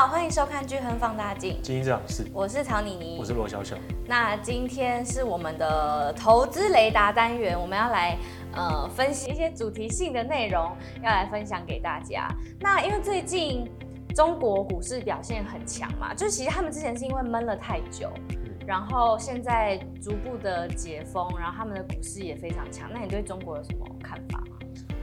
好，欢迎收看《巨亨放大镜》，今天这档事，我是曹妮妮，我是罗小小。那今天是我们的投资雷达单元，我们要来呃分析一些主题性的内容，要来分享给大家。那因为最近中国股市表现很强嘛，就其实他们之前是因为闷了太久，然后现在逐步的解封，然后他们的股市也非常强。那你对中国有什么看法？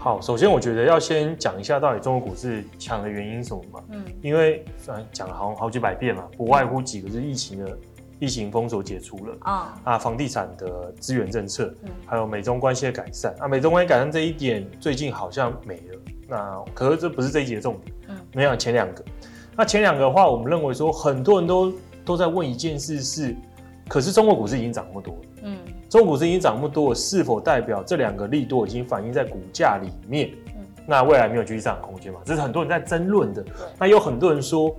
好，首先我觉得要先讲一下到底中国股市强的原因是什么嘛？嗯，因为讲了好好几百遍嘛，不外乎几个是疫情的，疫情封锁解除了啊，啊，房地产的资源政策，嗯，还有美中关系的改善啊，美中关系改善这一点最近好像没了。那可是这不是这一节的重点，嗯，没有前两个。那前两个的话，我们认为说很多人都都在问一件事是，可是中国股市已经涨那么多了，嗯。中股市已经涨那么多，是否代表这两个利多已经反映在股价里面？嗯，那未来没有继续上涨空间嘛？这是很多人在争论的。那有很多人说，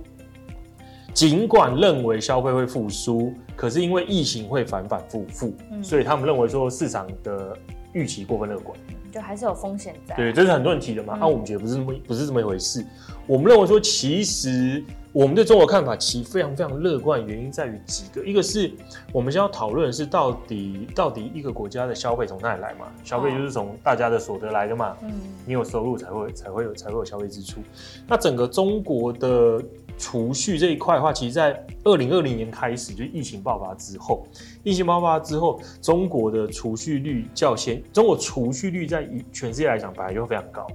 尽管认为消费会复苏，可是因为疫情会反反复复，嗯，所以他们认为说市场的预期过分乐观，就还是有风险在。对，这是很多人提的嘛。那、嗯啊、我们觉得不是这么不是这么一回事。我们认为说，其实。我们对中国看法其实非常非常乐观，原因在于几个，一个是我们先要讨论的是到底到底一个国家的消费从哪里来嘛？消费就是从大家的所得来的嘛。嗯，你有收入才会才会有才会有消费支出。那整个中国的储蓄这一块的话，其实在二零二零年开始，就疫情爆发之后，疫情爆发之后，中国的储蓄率较先，中国储蓄率在全世界来讲本来就非常高。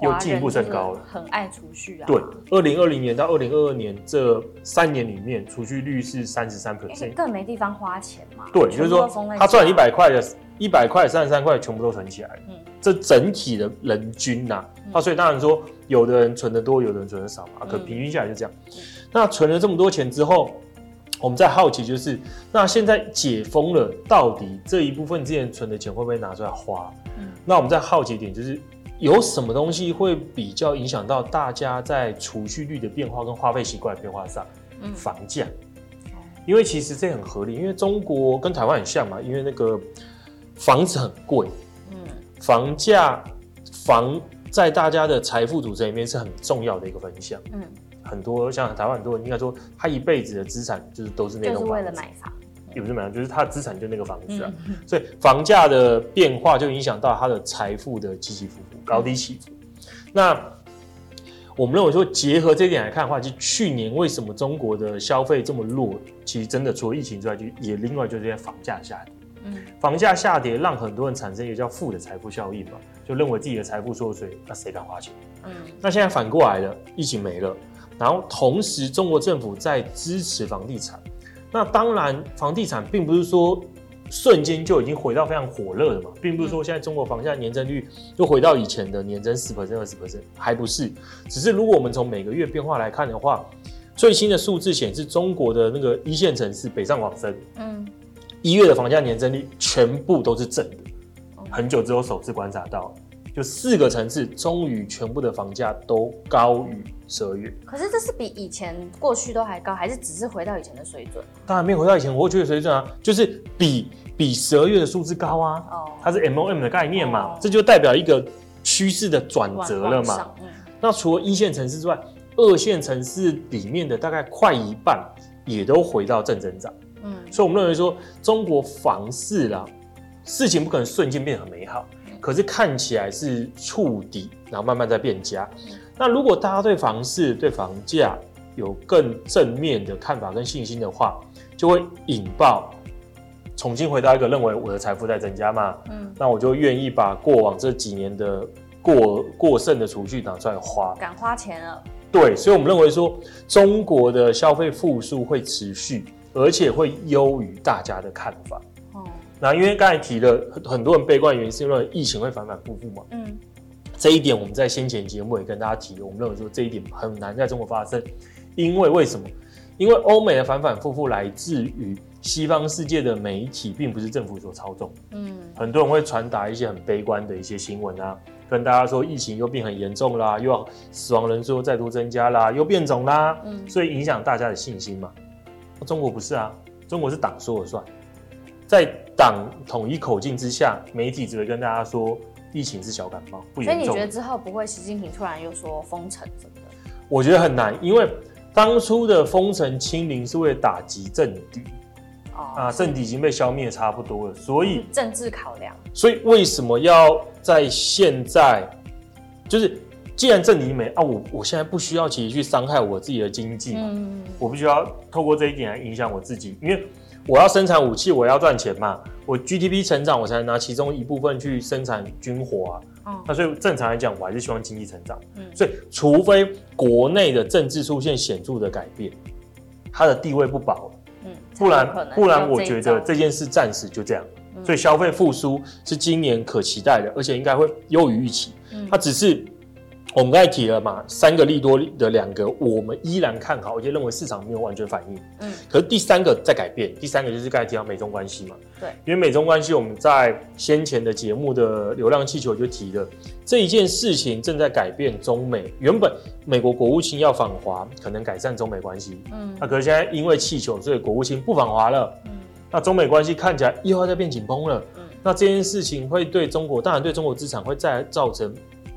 又进一步升高了，很爱储蓄啊。对，二零二零年到二零二二年这三年里面，储蓄率是三十三 percent，更没地方花钱嘛。对，就是说他赚一百块的，一百块三十三块全部都存起来。嗯，这整体的人均呐、啊，啊，所以当然说，有的人存的多，有的人存的少嘛，可平均下来就这样。那存了这么多钱之后，我们在好奇就是，那现在解封了，到底这一部分之前存的钱会不会拿出来花？嗯，那我们在好奇点就是。有什么东西会比较影响到大家在储蓄率的变化跟花费习惯的变化上？嗯，房价，因为其实这很合理，因为中国跟台湾很像嘛，因为那个房子很贵，嗯，房价房在大家的财富组成里面是很重要的一个分项，嗯，很多像台湾很多人应该说他一辈子的资产就是都是那种房子，就是为了买房。也不是买房，就是他的资产就那个房子啊，嗯、所以房价的变化就影响到他的财富的起起伏伏、高低起伏。嗯、那我们认为说，结合这一点来看的话，就去年为什么中国的消费这么弱？其实真的除了疫情之外，就也另外就是因为房价下跌。嗯，房价下跌让很多人产生一个叫负的财富效应嘛，就认为自己的财富缩水，那谁敢花钱？嗯，那现在反过来了，疫情没了，然后同时中国政府在支持房地产。那当然，房地产并不是说瞬间就已经回到非常火热的嘛，并不是说现在中国房价年增率又回到以前的年增十 percent、二十 percent，还不是。只是如果我们从每个月变化来看的话，最新的数字显示，中国的那个一线城市北上广深，嗯，一月的房价年增率全部都是正的，很久之后首次观察到。就四个城市，终于全部的房价都高于十二月。可是这是比以前过去都还高，还是只是回到以前的水准？当然没有回到以前过去的水准啊，就是比比十二月的数字高啊。哦，它是 MOM 的概念嘛，哦、这就代表一个趋势的转折了嘛。嗯、那除了一线城市之外，二线城市里面的大概快一半也都回到正增长。嗯，所以我们认为说，中国房市啦，事情不可能瞬间变得很美好。可是看起来是触底，然后慢慢在变佳。那如果大家对房市、对房价有更正面的看法跟信心的话，就会引爆重新回到一个认为我的财富在增加嘛。嗯，那我就愿意把过往这几年的过过剩的储蓄拿出来花，敢花钱了。对，所以我们认为说，中国的消费复苏会持续，而且会优于大家的看法。哦那因为刚才提了很很多人悲观的原因，是因为疫情会反反复复嘛。嗯，这一点我们在先前节目也跟大家提了，我们认为说这一点很难在中国发生，因为为什么？因为欧美的反反复复来自于西方世界的媒体，并不是政府所操纵。嗯，很多人会传达一些很悲观的一些新闻啊，跟大家说疫情又变很严重啦，又要死亡人数又再度增加啦，又变种啦。嗯，所以影响大家的信心嘛。中国不是啊，中国是党说了算。在党统一口径之下，媒体只会跟大家说疫情是小感冒，不严重。所以你觉得之后不会习近平突然又说封城什么的？我觉得很难，因为当初的封城清零是为了打击政敌，哦、啊，政敌已经被消灭差不多了，所以政治考量。所以为什么要在现在？就是既然政敌没啊，我我现在不需要其实去伤害我自己的经济嘛，嗯、我不需要透过这一点来影响我自己，因为。我要生产武器，我要赚钱嘛。我 GDP 成长，我才能拿其中一部分去生产军火啊。嗯，那所以正常来讲，我还是希望经济成长。嗯，所以除非国内的政治出现显著的改变，它的地位不保。嗯，不然不然，我觉得这件事暂时就这样。嗯，所以消费复苏是今年可期待的，而且应该会优于预期。嗯，它只是。我们刚才提了嘛，三个利多的两个，我们依然看好，而且认为市场没有完全反应。嗯，可是第三个在改变，第三个就是刚才提到美中关系嘛。对，因为美中关系，我们在先前的节目的流浪气球就提了这一件事情正在改变中美。原本美国国务卿要访华，可能改善中美关系。嗯，那可是现在因为气球，所以国务卿不访华了。嗯，那中美关系看起来又要再变紧绷了。嗯，那这件事情会对中国，当然对中国资产会再造成。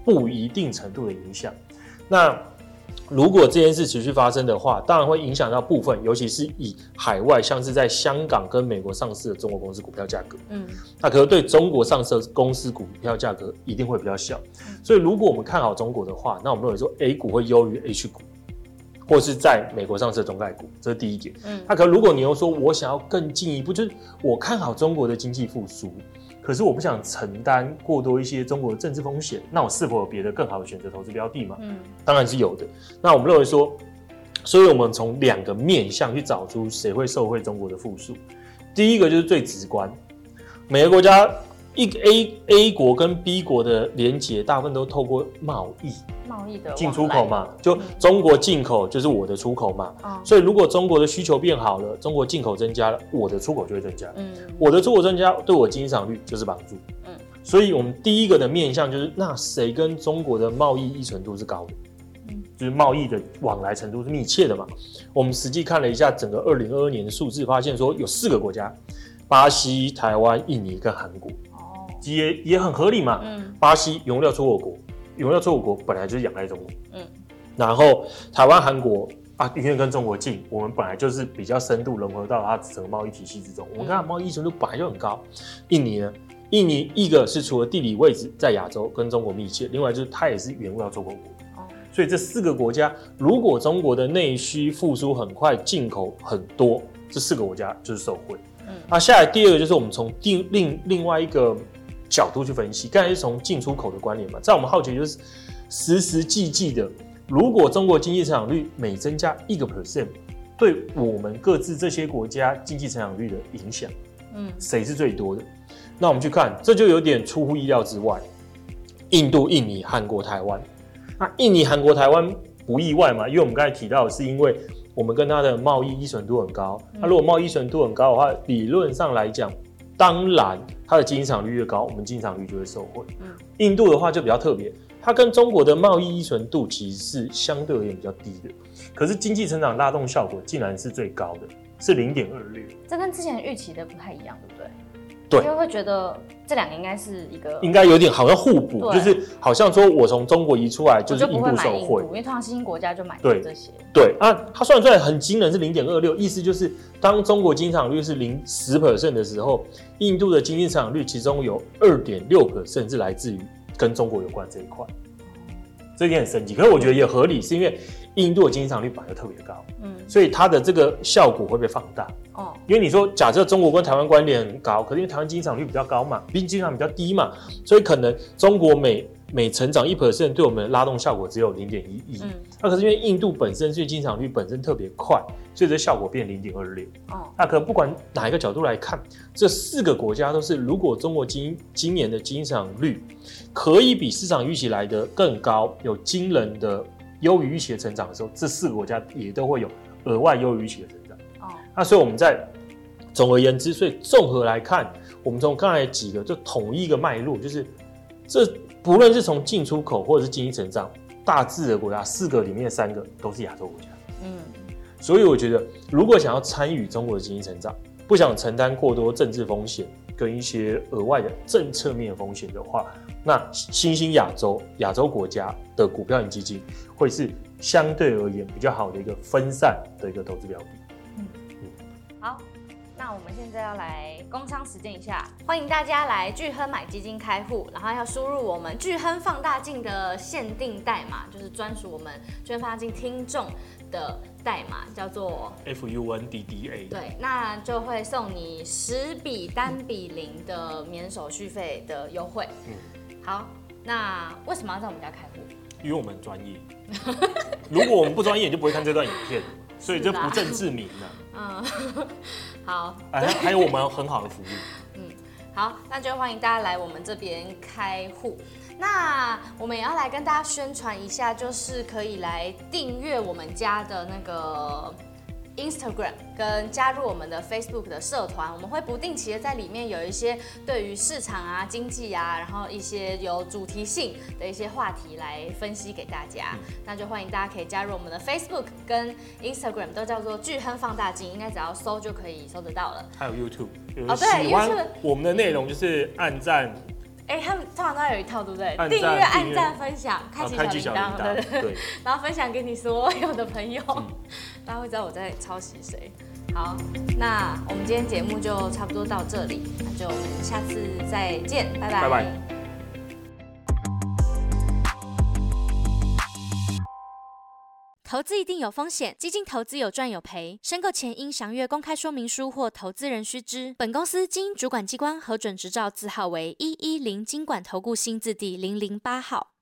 不一定程度的影响。那如果这件事持续发生的话，当然会影响到部分，尤其是以海外，像是在香港跟美国上市的中国公司股票价格。嗯，那可能对中国上市的公司股票价格一定会比较小。所以，如果我们看好中国的话，那我们认为说 A 股会优于 H 股，或是在美国上市的中概股，这是第一点。嗯，那可如果你又说我想要更进一步，就是我看好中国的经济复苏。可是我不想承担过多一些中国的政治风险，那我是否有别的更好的选择投资标的嘛？嗯，当然是有的。那我们认为说，所以我们从两个面向去找出谁会受惠中国的复苏。第一个就是最直观，每个国家。一个 A A 国跟 B 国的连接，大部分都透过贸易，贸易的进出口嘛，就中国进口就是我的出口嘛，嗯、所以如果中国的需求变好了，中国进口增加了，我的出口就会增加，嗯，我的出口增加对我经济成长率就是帮助，嗯，所以我们第一个的面向就是，那谁跟中国的贸易依存度是高的，嗯，就是贸易的往来程度是密切的嘛，我们实际看了一下整个二零二二年的数字，发现说有四个国家，巴西、台湾、印尼跟韩国。也也很合理嘛。嗯，巴西原料出口国，原料出口国本来就是仰赖中国。嗯，然后台湾、韩国啊，因为跟中国近，我们本来就是比较深度融合到它整个贸易体系之中。我们看贸易依存度本来就很高。印尼呢？印尼一个是除了地理位置在亚洲跟中国密切，另外就是它也是原料出口国。哦，所以这四个国家，如果中国的内需复苏很快，进口很多，这四个国家就是受惠。嗯，那下来第二个就是我们从另另另外一个。角度去分析，刚才是从进出口的关联嘛，在我们好奇就是实实际际的，如果中国经济成长率每增加一个 percent，对我们各自这些国家经济成长率的影响，嗯，谁是最多的？那我们去看，这就有点出乎意料之外。印度、印尼、韩国、台湾，那印尼、韩国、台湾不意外嘛，因为我们刚才提到的是因为我们跟它的贸易依存度很高，那如果贸易依存度很高的话，理论上来讲。当然，它的经常率越高，我们经常率就会受惠。嗯，印度的话就比较特别，它跟中国的贸易依存度其实是相对而言比较低的，可是经济成长拉动效果竟然是最高的，是零点二六。这跟之前预期的不太一样，对不对？对，就会觉得这两个应该是一个，应该有点好像互补，就是好像说我从中国移出来就是印度受惠，因为通常新兴国家就买对这些。对啊，它算出来很惊人，是零点二六，意思就是当中国经济成长率是零十 percent 的时候，印度的经济成长率其中有二点六 percent 是来自于跟中国有关这一块，这一点很神奇，可是我觉得也合理，是因为。印度的经济成长率本来就特别高，嗯，所以它的这个效果会被放大哦。因为你说，假设中国跟台湾关联很高，可是因为台湾经济成长率比较高嘛，毕竟经济成长比较低嘛，所以可能中国每每成长一 percent 对我们的拉动效果只有零点一一，那可是因为印度本身最经济成长率本身特别快，所以这效果变零点二六哦。那可能不管哪一个角度来看，这四个国家都是，如果中国今今年的经济成长率可以比市场预期来的更高，有惊人的。优于预期的成长的时候，这四个国家也都会有额外优于预期的成长。哦，那所以我们在总而言之，所以综合来看，我们从刚才几个就统一一个脉络，就是这不论是从进出口或者是经济成长，大致的国家四个里面三个都是亚洲国家。嗯，所以我觉得如果想要参与中国的经济成长，不想承担过多政治风险跟一些额外的政策面风险的话，那新兴亚洲亚洲国家的股票型基金会是相对而言比较好的一个分散的一个投资标的。嗯嗯，好。那我们现在要来工商实践一下，欢迎大家来聚亨买基金开户，然后要输入我们聚亨放大镜的限定代码，就是专属我们放大镜听众的代码，叫做 FUNDDA。对，那就会送你十笔单笔零的免手续费的优惠。嗯，好，那为什么要在我们家开户？因为我们专业。如果我们不专业，你就不会看这段影片，所以就不正自明了。嗯。好，还还有我们很好的服务。嗯，好，那就欢迎大家来我们这边开户。那我们也要来跟大家宣传一下，就是可以来订阅我们家的那个。Instagram 跟加入我们的 Facebook 的社团，我们会不定期的在里面有一些对于市场啊、经济啊，然后一些有主题性的一些话题来分析给大家。嗯、那就欢迎大家可以加入我们的 Facebook 跟 Instagram，都叫做巨亨放大镜，应该只要搜就可以搜得到了。还有 YouTube，哦对，YouTube 我们的内容就是按赞。哎，他们通常都有一套，对不对？订阅、按赞、分享、开启小铃铛，对对对。然后分享给你所有的朋友，大家会知道我在抄袭谁。好，那我们今天节目就差不多到这里，那就我们下次再见，拜拜。拜拜。投资一定有风险，基金投资有赚有赔，申购前应详阅公开说明书或投资人须知。本公司经主管机关核准执照字号为一一零金管投顾新字第零零八号。